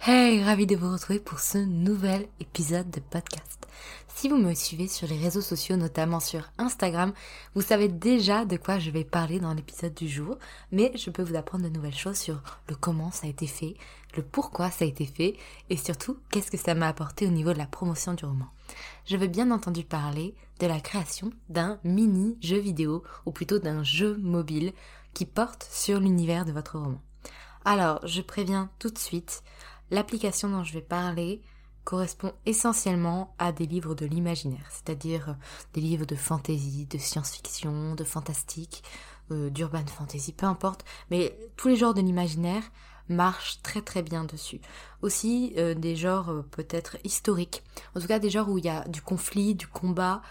Hey, ravi de vous retrouver pour ce nouvel épisode de podcast. Si vous me suivez sur les réseaux sociaux, notamment sur Instagram, vous savez déjà de quoi je vais parler dans l'épisode du jour, mais je peux vous apprendre de nouvelles choses sur le comment ça a été fait, le pourquoi ça a été fait, et surtout qu'est-ce que ça m'a apporté au niveau de la promotion du roman. Je veux bien entendu parler de la création d'un mini jeu vidéo, ou plutôt d'un jeu mobile, qui porte sur l'univers de votre roman. Alors, je préviens tout de suite, l'application dont je vais parler correspond essentiellement à des livres de l'imaginaire, c'est-à-dire des livres de fantasy, de science-fiction, de fantastique, euh, d'urban fantasy, peu importe, mais tous les genres de l'imaginaire marchent très très bien dessus. Aussi euh, des genres euh, peut-être historiques, en tout cas des genres où il y a du conflit, du combat,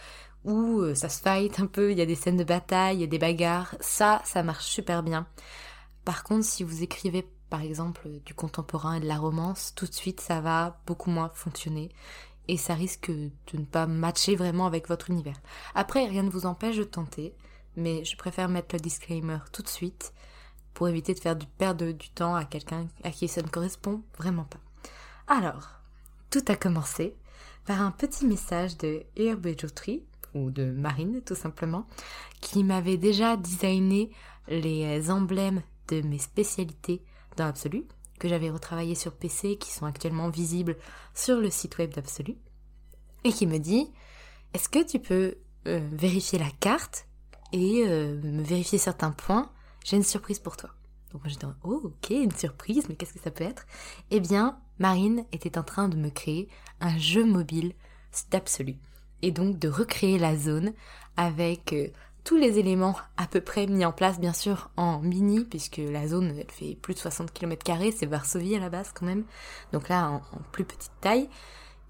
où ça se fight un peu, il y a des scènes de bataille, il y a des bagarres, ça, ça marche super bien. Par contre, si vous écrivez par exemple du contemporain et de la romance, tout de suite ça va beaucoup moins fonctionner et ça risque de ne pas matcher vraiment avec votre univers. Après, rien ne vous empêche de tenter, mais je préfère mettre le disclaimer tout de suite pour éviter de faire du perdre du temps à quelqu'un à qui ça ne correspond vraiment pas. Alors, tout a commencé par un petit message de Herbe ou de Marine tout simplement, qui m'avait déjà designé les emblèmes de mes spécialités dans Absolu, que j'avais retravaillé sur PC, qui sont actuellement visibles sur le site web d'Absolu, et qui me dit Est-ce que tu peux euh, vérifier la carte et euh, me vérifier certains points? J'ai une surprise pour toi. Donc moi j'étais Oh, ok, une surprise, mais qu'est-ce que ça peut être? Eh bien, Marine était en train de me créer un jeu mobile d'Absolu, et donc de recréer la zone avec euh, tous les éléments à peu près mis en place, bien sûr, en mini, puisque la zone, elle fait plus de 60 km, c'est Varsovie à la base quand même, donc là, en, plus petite taille,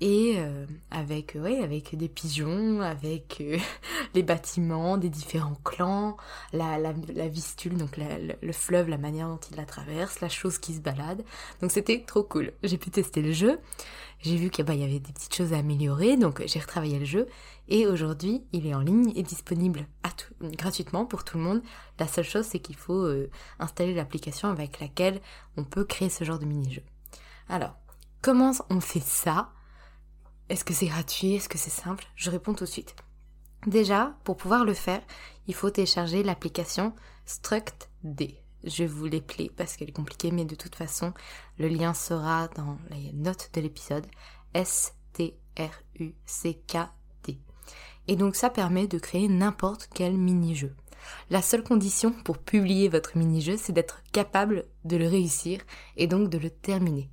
et euh, avec, ouais, avec des pigeons, avec euh, les bâtiments, des différents clans, la, la, la vistule, donc le fleuve, la manière dont il la traverse, la chose qui se balade, donc c'était trop cool. J'ai pu tester le jeu, j'ai vu qu'il bah, y avait des petites choses à améliorer, donc j'ai retravaillé le jeu, et aujourd'hui, il est en ligne et disponible gratuitement pour tout le monde. La seule chose, c'est qu'il faut euh, installer l'application avec laquelle on peut créer ce genre de mini-jeu. Alors, comment on fait ça? Est-ce que c'est gratuit? Est-ce que c'est simple? Je réponds tout de suite. Déjà, pour pouvoir le faire, il faut télécharger l'application StructD. Je vous l'épeler parce qu'elle est compliquée, mais de toute façon, le lien sera dans les notes de l'épisode. S-T-R-U-C-K et donc ça permet de créer n'importe quel mini-jeu. La seule condition pour publier votre mini-jeu, c'est d'être capable de le réussir et donc de le terminer.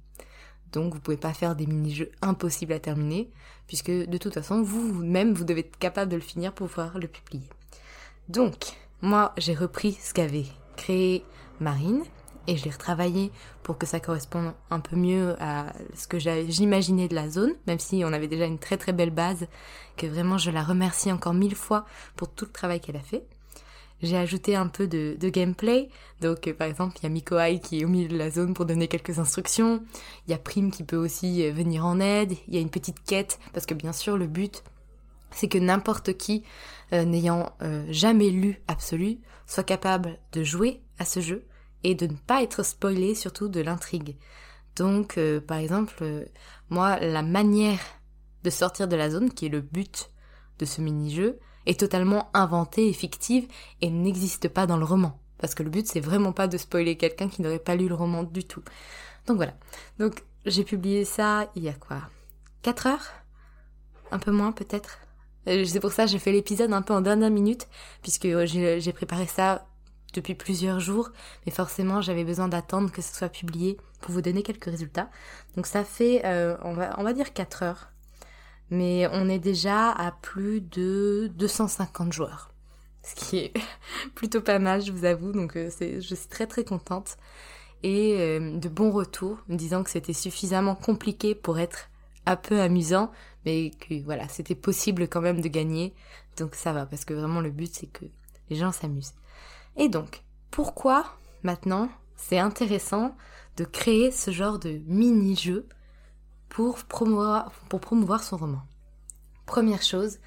Donc vous pouvez pas faire des mini-jeux impossibles à terminer, puisque de toute façon, vous-même, vous devez être capable de le finir pour pouvoir le publier. Donc, moi, j'ai repris ce qu'avait créé Marine, et je l'ai retravaillé pour que ça corresponde un peu mieux à ce que j'imaginais de la zone, même si on avait déjà une très très belle base, que vraiment je la remercie encore mille fois pour tout le travail qu'elle a fait. J'ai ajouté un peu de, gameplay, donc euh, par exemple il y a Mikoai qui est au milieu de la zone pour donner quelques instructions, il y a Prime qui peut aussi euh, venir en aide, il y a une petite quête, parce que bien sûr le but c'est que n'importe qui, euh, n'ayant jamais lu Absolu, soit capable de jouer à ce jeu, et de ne pas être spoilé surtout de l'intrigue. Donc, par exemple, moi, la manière de sortir de la zone, qui est le but de ce mini-jeu, est totalement inventée et fictive et n'existe pas dans le roman. Parce que le but, c'est vraiment pas de spoiler quelqu'un qui n'aurait pas lu le roman du tout. Donc voilà. Donc, j'ai publié ça il y a quoi? 4 heures? Un peu moins peut-être? Euh, c'est pour ça que j'ai fait l'épisode un peu en dernière minute, puisque j'ai préparé ça depuis plusieurs jours, mais forcément j'avais besoin d'attendre que ce soit publié pour vous donner quelques résultats. Donc ça fait, euh, on, va, on va dire 4 heures, mais on est déjà à plus de 250 joueurs, ce qui est plutôt pas mal, je vous avoue, donc euh, je suis très très contente. Et euh, de bons retours, me disant que c'était suffisamment compliqué pour être un peu amusant, mais que voilà, c'était possible quand même de gagner. Donc ça va, parce que vraiment le but c'est que les gens s'amusent. Et donc, pourquoi maintenant c'est intéressant de créer ce genre de mini-jeu pour promouvoir, son roman Première chose,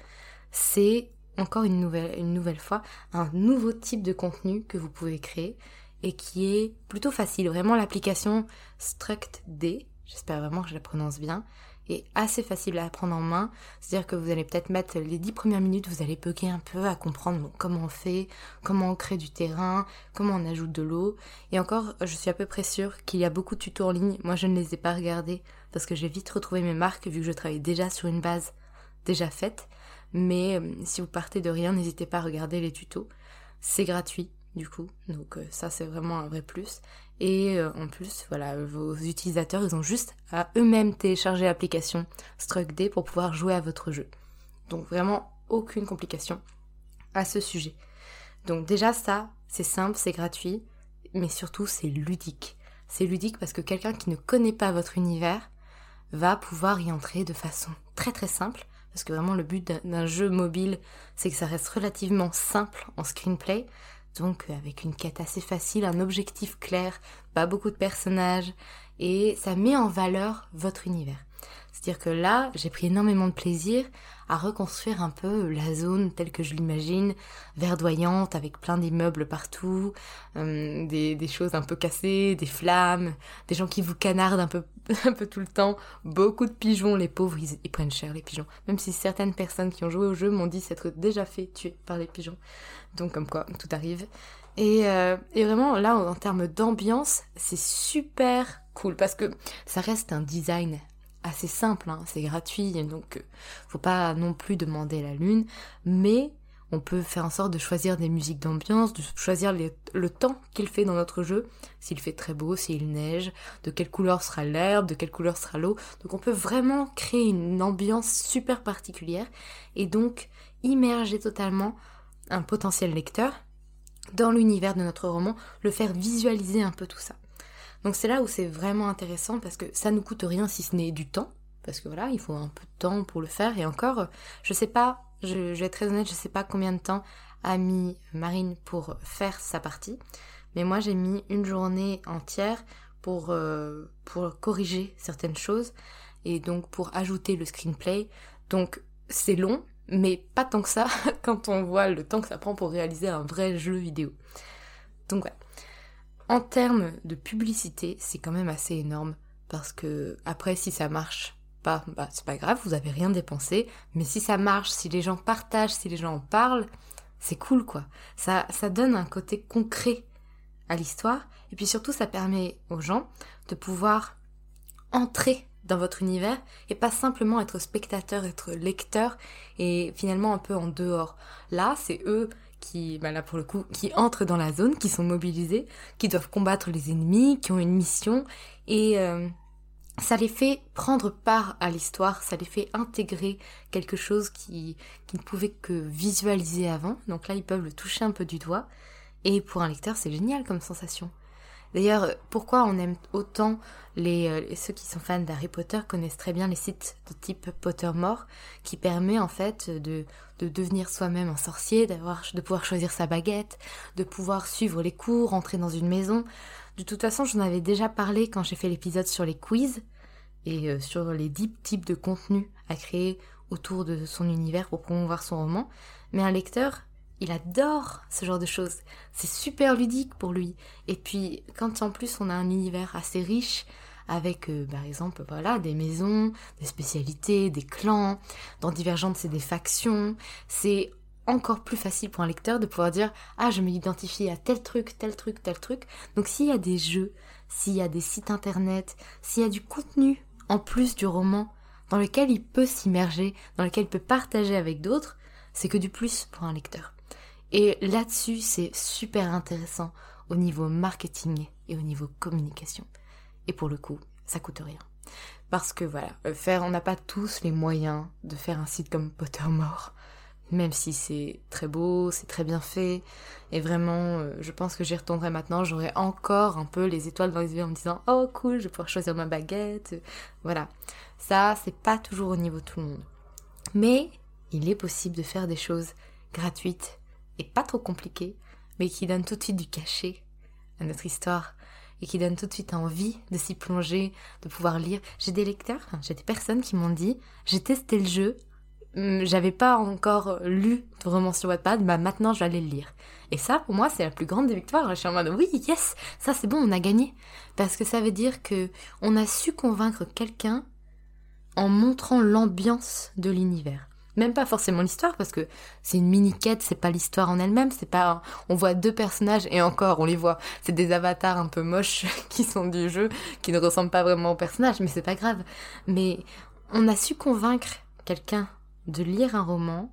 c'est encore une nouvelle, une nouvelle fois un nouveau type de contenu que vous pouvez créer et qui est plutôt facile. Vraiment l'application StructD, j'espère vraiment que je la prononce bien, est assez facile à prendre en main. C'est-à-dire que vous allez peut-être mettre les dix premières minutes, vous allez bugger un peu à comprendre comment on fait, comment on crée du terrain, comment on ajoute de l'eau. Et encore, je suis à peu près sûre qu'il y a beaucoup de tutos en ligne. Moi, je ne les ai pas regardés parce que j'ai vite retrouvé mes marques vu que je travaille déjà sur une base déjà faite. Mais euh, si vous partez de rien, n'hésitez pas à regarder les tutos. C'est gratuit du coup, donc euh, ça c'est vraiment un vrai plus. Et euh, en plus, voilà, vos utilisateurs, ils ont juste à eux-mêmes télécharger l'application StruckD pour pouvoir jouer à votre jeu. Donc vraiment aucune complication à ce sujet. Donc déjà ça, c'est simple, c'est gratuit, mais surtout c'est ludique. C'est ludique parce que quelqu'un qui ne connaît pas votre univers va pouvoir y entrer de façon très très simple. Parce que vraiment le but d'un jeu mobile, c'est que ça reste relativement simple en screenplay. Donc avec une quête assez facile, un objectif clair, pas beaucoup de personnages, et ça met en valeur votre univers. C'est-à-dire que là, j'ai pris énormément de plaisir à reconstruire un peu la zone telle que je l'imagine, verdoyante, avec plein d'immeubles partout, euh, des, choses un peu cassées, des flammes, des gens qui vous canardent un peu, un peu tout le temps, beaucoup de pigeons, les pauvres, ils, ils prennent cher les pigeons. Même si certaines personnes qui ont joué au jeu m'ont dit s'être déjà fait tuer par les pigeons. Donc comme quoi, tout arrive. Et, euh, et vraiment, là, en termes d'ambiance, c'est super cool parce que ça reste un design assez simple, hein, c'est gratuit, donc euh, faut pas non plus demander la lune, mais on peut faire en sorte de choisir des musiques d'ambiance, de choisir le temps qu'il fait dans notre jeu, s'il fait très beau, s'il neige, de quelle couleur sera l'herbe, de quelle couleur sera l'eau. Donc on peut vraiment créer une ambiance super particulière et donc immerger totalement un potentiel lecteur dans l'univers de notre roman, le faire visualiser un peu tout ça. Donc c'est là où c'est vraiment intéressant parce que ça ne coûte rien si ce n'est du temps, parce que voilà, il faut un peu de temps pour le faire. Et encore, je sais pas, je, vais être très honnête, je sais pas combien de temps a mis Marine pour faire sa partie, mais moi j'ai mis une journée entière pour, euh, pour corriger certaines choses et donc pour ajouter le screenplay. Donc c'est long, mais pas tant que ça quand on voit le temps que ça prend pour réaliser un vrai jeu vidéo. Donc voilà. En termes de publicité, c'est quand même assez énorme parce que après si ça marche pas, bah c'est pas grave, vous avez rien dépensé, mais si ça marche, si les gens partagent, si les gens en parlent, c'est cool quoi. Ça ça donne un côté concret à l'histoire et puis surtout ça permet aux gens de pouvoir entrer dans votre univers et pas simplement être spectateur, être lecteur et finalement un peu en dehors. Là, c'est eux qui, bah là pour le coup, qui entrent dans la zone, qui sont mobilisés, qui doivent combattre les ennemis, qui ont une mission, et euh, ça les fait prendre part à l'histoire, ça les fait intégrer quelque chose qui, qui ne pouvaient que visualiser avant. Donc là, ils peuvent le toucher un peu du doigt, et pour un lecteur, c'est génial comme sensation. D'ailleurs, pourquoi on aime autant euh, ceux qui sont fans d'Harry Potter connaissent très bien les sites de type Pottermore, qui permet en fait de, de devenir soi-même un sorcier, de pouvoir choisir sa baguette, de pouvoir suivre les cours, entrer dans une maison. De toute façon, j'en avais déjà parlé quand j'ai fait l'épisode sur les quiz et euh, sur les 10 types de contenus à créer autour de son univers pour promouvoir son roman. Mais un lecteur, il adore ce genre de choses. C'est super ludique pour lui. Et puis, quand en plus on a un univers assez riche, avec euh, par exemple voilà des maisons, des spécialités, des clans, dans Divergente c'est des factions, c'est encore plus facile pour un lecteur de pouvoir dire ah je m'identifie à tel truc, tel truc, tel truc. Donc s'il y a des jeux, s'il y a des sites internet, s'il y a du contenu en plus du roman dans lequel il peut s'immerger, dans lequel il peut partager avec d'autres, c'est que du plus pour un lecteur. Et là-dessus, c'est super intéressant au niveau marketing et au niveau communication. Et pour le coup, ça coûte rien. Parce que voilà, euh, faire, on n'a pas tous les moyens de faire un site comme Pottermore, même si c'est très beau, c'est très bien fait, et vraiment, euh, je pense que j'y retournerai maintenant, j'aurai encore un peu les étoiles dans les yeux en me disant oh cool, je vais pouvoir choisir ma baguette, voilà. Ça, c'est pas toujours au niveau de tout le monde. Mais il est possible de faire des choses gratuites et pas trop compliqué, mais qui donne tout de suite du cachet à notre histoire et qui donne tout de suite envie de s'y plonger, de pouvoir lire. J'ai des lecteurs, j'ai des personnes qui m'ont dit j'ai testé le jeu, hum, j'avais pas encore lu de roman sur Wattpad, bah maintenant je vais aller le lire. Et ça, pour moi, c'est la plus grande des victoires. Je suis en mode oui, yes, ça c'est bon, on a gagné. Parce que ça veut dire que on a su convaincre quelqu'un en montrant l'ambiance de l'univers même pas forcément l'histoire parce que c'est une mini quête, c'est pas l'histoire en elle-même, c'est pas on voit deux personnages et encore on les voit, c'est des avatars un peu moches qui sont du jeu, qui ne ressemblent pas vraiment aux personnages, mais c'est pas grave. Mais on a su convaincre quelqu'un de lire un roman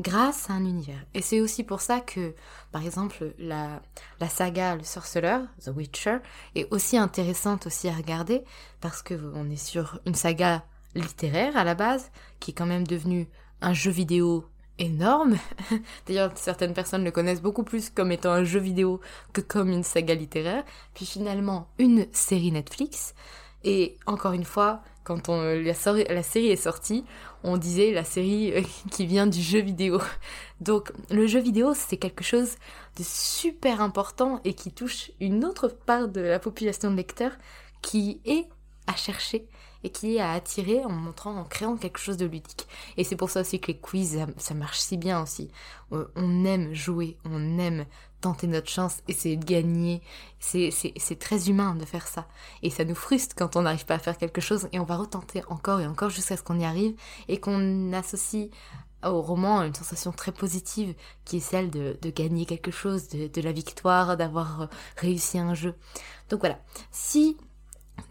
grâce à un univers. Et c'est aussi pour ça que, par exemple, la, la saga Le Sorceleur, The Witcher, est aussi intéressante aussi à regarder parce que on est sur une saga littéraire à la base, qui est quand même devenue un jeu vidéo énorme. D'ailleurs, certaines personnes le connaissent beaucoup plus comme étant un jeu vidéo que comme une saga littéraire. Puis finalement, une série Netflix. Et encore une fois, quand la série est sortie, on disait la série euh, qui vient du jeu vidéo. Donc le jeu vidéo, c'est quelque chose de super important et qui touche une autre part de la population de lecteurs qui est à chercher et qui est à attirer en montrant, en créant quelque chose de ludique. Et c'est pour ça aussi que les quiz, ça, marche si bien aussi. Euh, on aime jouer, on aime tenter notre chance, essayer de gagner. C'est très humain de faire ça. Et ça nous frustre quand on n'arrive pas à faire quelque chose et on va retenter encore et encore jusqu'à ce qu'on y arrive et qu'on associe au roman une sensation très positive qui est celle de, gagner quelque chose, de, de la victoire, d'avoir réussi un jeu. Donc voilà, si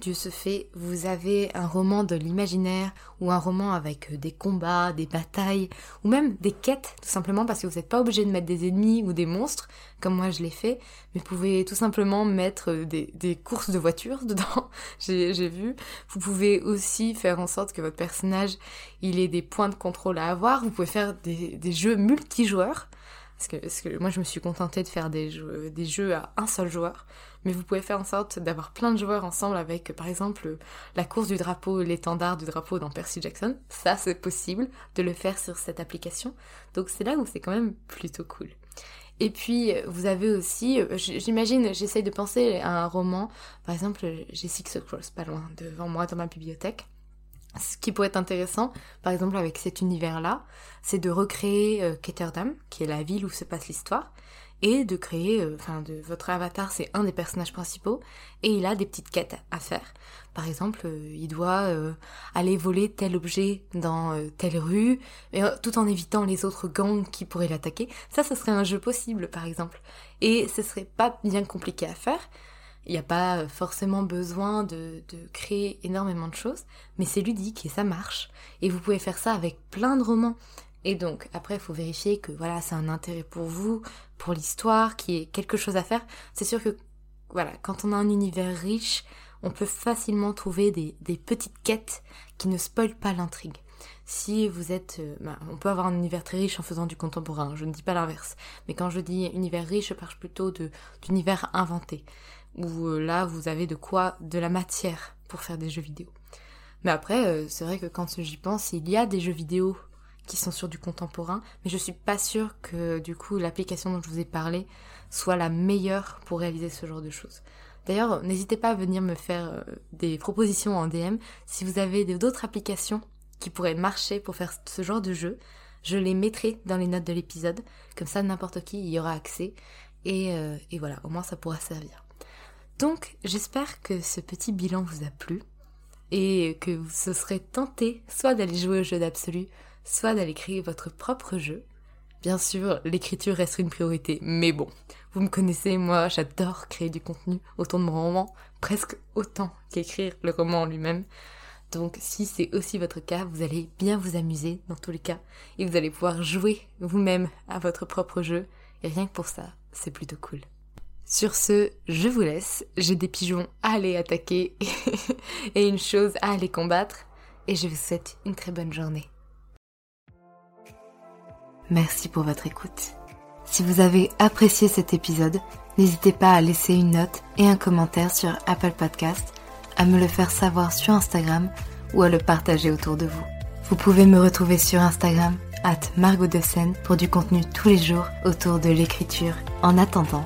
Dieu se fait, vous avez un roman de l'imaginaire ou un roman avec euh, des combats, des batailles ou même des quêtes tout simplement parce que vous n'êtes pas obligé de mettre des ennemis ou des monstres comme moi je l'ai fait, mais vous pouvez tout simplement mettre euh, des, courses de voitures dedans, j'ai vu. Vous pouvez aussi faire en sorte que votre personnage il ait des points de contrôle à avoir, vous pouvez faire des, jeux multijoueurs parce que, moi, je me suis contentée de faire des jeux à un seul joueur. Mais vous pouvez faire en sorte d'avoir plein de joueurs ensemble avec, par exemple, la course du drapeau, l'étendard du drapeau dans Percy Jackson. Ça, c'est possible de le faire sur cette application. Donc, c'est là où c'est quand même plutôt cool. Et puis, vous avez aussi, j'imagine, j'essaye de penser à un roman. Par exemple, j'ai Six Cross pas loin devant moi dans ma bibliothèque. Ce qui pourrait être intéressant, par exemple avec cet univers-là, c'est de recréer euh, Ketterdam, qui est la ville où se passe l'histoire, et de créer, euh, enfin, votre avatar, c'est un des personnages principaux, et il a des petites quêtes à faire. Par exemple, euh, il doit aller voler tel objet dans telle rue, tout en évitant les autres gangs qui pourraient l'attaquer. Ça, ce serait un jeu possible, par exemple. Et ce serait pas bien compliqué à faire. Il n'y a pas forcément besoin de, créer énormément de choses, mais c'est ludique et ça marche. Et vous pouvez faire ça avec plein de romans. Et donc, après, il faut vérifier que voilà, c'est un intérêt pour vous, pour l'histoire, qu'il y ait quelque chose à faire. C'est sûr que, voilà, quand on a un univers riche, on peut facilement trouver des, des petites quêtes qui ne spoilent pas l'intrigue. Si vous êtes... Euh, bah, on peut avoir un univers très riche en faisant du contemporain, je ne dis pas l'inverse. Mais quand je dis univers riche, je parle plutôt d'univers inventé où euh, là vous avez de quoi, de la matière pour faire des jeux vidéo. Mais après, euh, c'est vrai que quand j'y pense, il y a des jeux vidéo qui sont sur du contemporain, mais je suis pas sûre que du coup l'application dont je vous ai parlé soit la meilleure pour réaliser ce genre de choses. D'ailleurs, n'hésitez pas à venir me faire euh, des propositions en DM si vous avez d'autres applications qui pourraient marcher pour faire ce genre de jeu. Je les mettrai dans les notes de l'épisode, comme ça n'importe qui y aura accès. Et, euh, et voilà, au moins ça pourra servir. Donc, j'espère que ce petit bilan vous a plu et que vous se serez tenté soit d'aller jouer au jeu d'absolu, soit d'aller créer votre propre jeu. Bien sûr, l'écriture reste une priorité, mais bon, vous me connaissez, moi j'adore créer du contenu autour de mon roman, presque autant qu'écrire le roman lui-même. Donc si c'est aussi votre cas, vous allez bien vous amuser dans tous les cas, et vous allez pouvoir jouer vous-même à votre propre jeu, et rien que pour ça, c'est plutôt cool. Sur ce, je vous laisse, j'ai des pigeons à aller attaquer et une chose à aller combattre, et je vous souhaite une très bonne journée. Merci pour votre écoute. Si vous avez apprécié cet épisode, n'hésitez pas à laisser une note et un commentaire sur Apple Podcast, à me le faire savoir sur Instagram ou à le partager autour de vous. Vous pouvez me retrouver sur Instagram, at Margot pour du contenu tous les jours autour de l'écriture. En attendant,